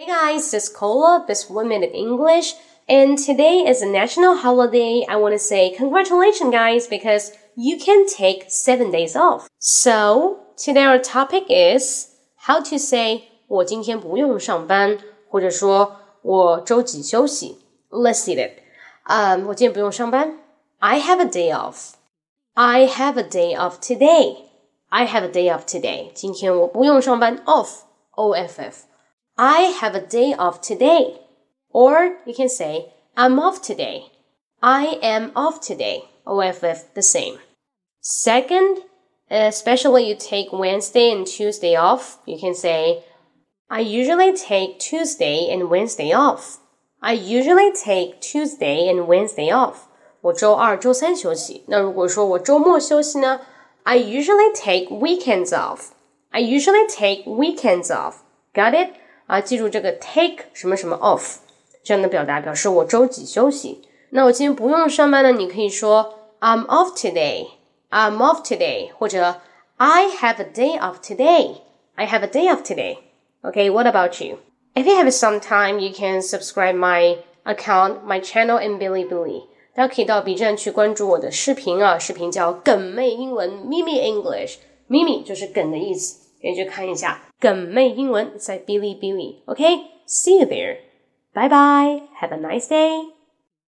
Hey guys, this is Cola, this one minute English, and today is a national holiday. I want to say congratulations, guys, because you can take seven days off. So today our topic is how to say 我今天不用上班，或者说我周几休息。Let's see it. Um, 我今天不用上班。I have a day off. I have a day off today. I have a day off today. 今天我不用上班。Off. O F F. I have a day off today. Or you can say, I'm off today. I am off today. OFF the same. Second, especially you take Wednesday and Tuesday off, you can say, I usually take Tuesday and Wednesday off. I usually take Tuesday and Wednesday off. 我周二、周三休息。那如果说我周末休息呢？I usually take weekends off. I usually take weekends off. Got it? 啊，记住这个 take 什么什么 off 这样的表达，表示我周几休息。那我今天不用上班呢，你可以说 I'm off today，I'm off today，或者 I have a day off today，I have a day off today。Okay，what about you? If you have some time, you can subscribe my account, my channel in Bilibili. 大家可以到 B 站去关注我的视频啊，视频叫“梗妹英文 ”（Meme English）。Meme 就是梗的意思。可以去看一下梗妹英文在哔哩哔哩。OK，see you there，拜拜，have a nice day。